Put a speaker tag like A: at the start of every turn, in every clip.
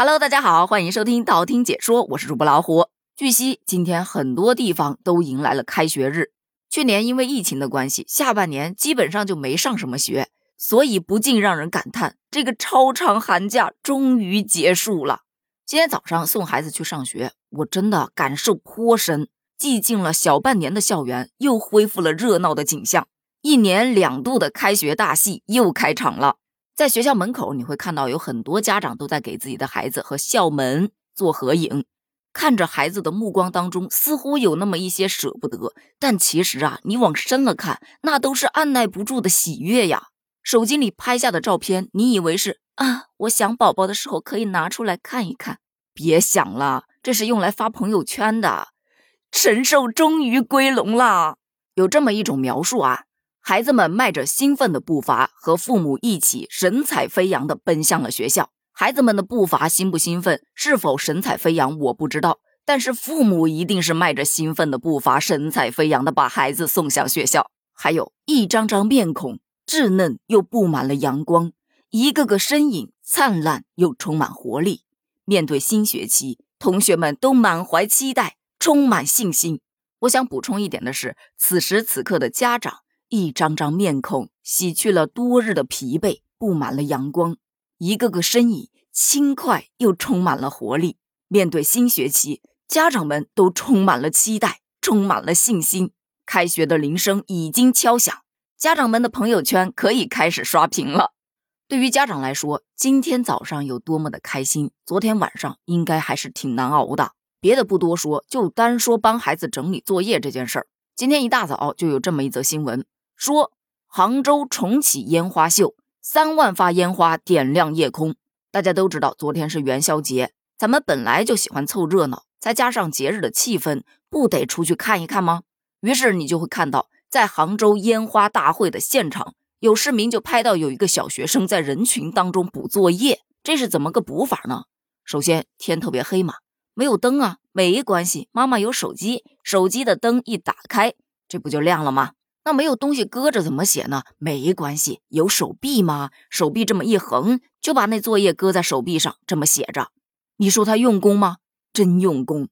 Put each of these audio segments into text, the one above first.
A: Hello，大家好，欢迎收听道听解说，我是主播老虎。据悉，今天很多地方都迎来了开学日。去年因为疫情的关系，下半年基本上就没上什么学，所以不禁让人感叹，这个超长寒假终于结束了。今天早上送孩子去上学，我真的感受颇深。寂静了小半年的校园又恢复了热闹的景象，一年两度的开学大戏又开场了。在学校门口，你会看到有很多家长都在给自己的孩子和校门做合影，看着孩子的目光当中似乎有那么一些舍不得，但其实啊，你往深了看，那都是按耐不住的喜悦呀。手机里拍下的照片，你以为是？啊，我想宝宝的时候可以拿出来看一看。别想了，这是用来发朋友圈的。神兽终于归笼了，有这么一种描述啊，孩子们迈着兴奋的步伐，和父母一起神采飞扬地奔向了学校。孩子们的步伐兴不兴奋，是否神采飞扬，我不知道，但是父母一定是迈着兴奋的步伐，神采飞扬地把孩子送向学校。还有一张张面孔，稚嫩又布满了阳光。一个个身影灿烂又充满活力，面对新学期，同学们都满怀期待，充满信心。我想补充一点的是，此时此刻的家长，一张张面孔洗去了多日的疲惫，布满了阳光。一个个身影轻快又充满了活力，面对新学期，家长们都充满了期待，充满了信心。开学的铃声已经敲响，家长们的朋友圈可以开始刷屏了。对于家长来说，今天早上有多么的开心，昨天晚上应该还是挺难熬的。别的不多说，就单说帮孩子整理作业这件事儿。今天一大早就有这么一则新闻，说杭州重启烟花秀，三万发烟花点亮夜空。大家都知道，昨天是元宵节，咱们本来就喜欢凑热闹，再加上节日的气氛，不得出去看一看吗？于是你就会看到，在杭州烟花大会的现场。有市民就拍到有一个小学生在人群当中补作业，这是怎么个补法呢？首先天特别黑嘛，没有灯啊，没关系，妈妈有手机，手机的灯一打开，这不就亮了吗？那没有东西搁着怎么写呢？没关系，有手臂吗？手臂这么一横，就把那作业搁在手臂上，这么写着。你说他用功吗？真用功。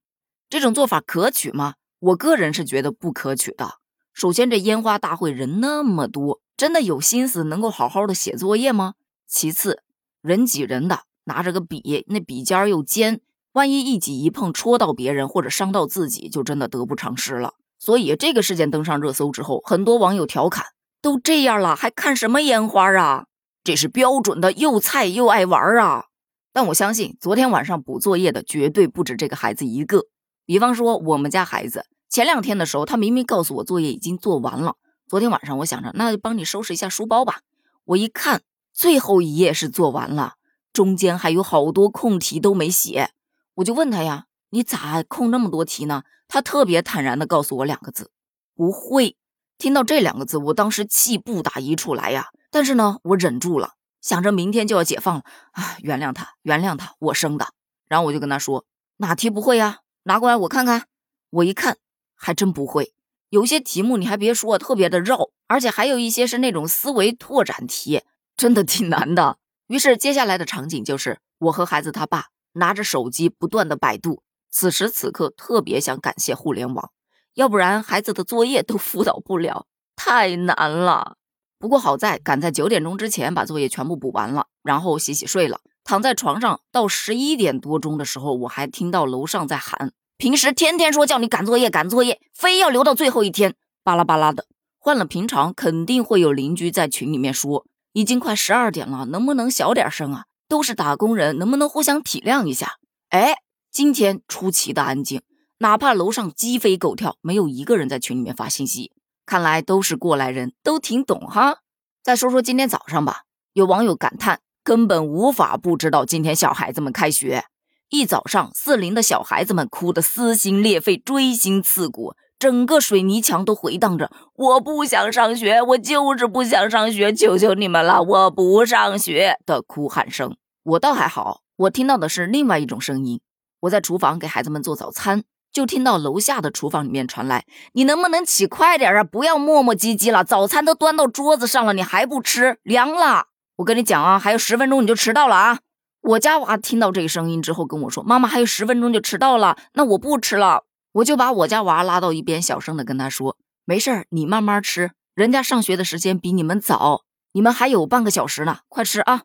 A: 这种做法可取吗？我个人是觉得不可取的。首先，这烟花大会人那么多。真的有心思能够好好的写作业吗？其次，人挤人的，拿着个笔，那笔尖又尖，万一一挤一碰戳到别人或者伤到自己，就真的得不偿失了。所以这个事件登上热搜之后，很多网友调侃：都这样了，还看什么烟花啊？这是标准的又菜又爱玩啊！但我相信，昨天晚上补作业的绝对不止这个孩子一个。比方说，我们家孩子前两天的时候，他明明告诉我作业已经做完了。昨天晚上，我想着那就帮你收拾一下书包吧。我一看，最后一页是做完了，中间还有好多空题都没写。我就问他呀：“你咋空那么多题呢？”他特别坦然地告诉我两个字：“不会。”听到这两个字，我当时气不打一处来呀。但是呢，我忍住了，想着明天就要解放了啊，原谅他，原谅他，我生的。然后我就跟他说：“哪题不会呀？拿过来我看看。”我一看，还真不会。有些题目你还别说，特别的绕，而且还有一些是那种思维拓展题，真的挺难的。于是接下来的场景就是我和孩子他爸拿着手机不断的百度。此时此刻特别想感谢互联网，要不然孩子的作业都 辅导不了，太难了。不过好在赶在九点钟之前把作业全部补完了，然后洗洗睡了，躺在床上到十一点多钟的时候，我还听到楼上在喊。平时天天说叫你赶作业赶作业，非要留到最后一天，巴拉巴拉的。换了平常，肯定会有邻居在群里面说，已经快十二点了，能不能小点声啊？都是打工人，能不能互相体谅一下？哎，今天出奇的安静，哪怕楼上鸡飞狗跳，没有一个人在群里面发信息。看来都是过来人，都挺懂哈。再说说今天早上吧，有网友感叹，根本无法不知道今天小孩子们开学。一早上，四邻的小孩子们哭得撕心裂肺、锥心刺骨，整个水泥墙都回荡着“我不想上学，我就是不想上学，求求你们了，我不上学”的哭喊声。我倒还好，我听到的是另外一种声音。我在厨房给孩子们做早餐，就听到楼下的厨房里面传来：“你能不能起快点啊？不要磨磨唧唧了，早餐都端到桌子上了，你还不吃，凉了。”我跟你讲啊，还有十分钟你就迟到了啊！我家娃听到这个声音之后跟我说：“妈妈还有十分钟就迟到了，那我不吃了。”我就把我家娃拉到一边，小声的跟他说：“没事，你慢慢吃，人家上学的时间比你们早，你们还有半个小时呢，快吃啊！”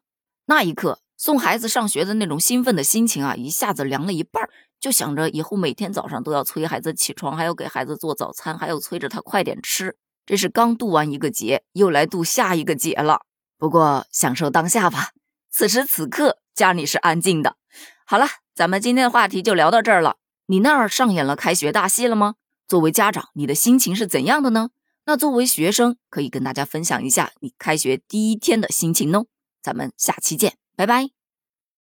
A: 那一刻，送孩子上学的那种兴奋的心情啊，一下子凉了一半儿，就想着以后每天早上都要催孩子起床，还要给孩子做早餐，还要催着他快点吃。这是刚度完一个节，又来度下一个节了。不过享受当下吧，此时此刻家里是安静的。好了，咱们今天的话题就聊到这儿了。你那儿上演了开学大戏了吗？作为家长，你的心情是怎样的呢？那作为学生，可以跟大家分享一下你开学第一天的心情呢。咱们下期见，拜拜。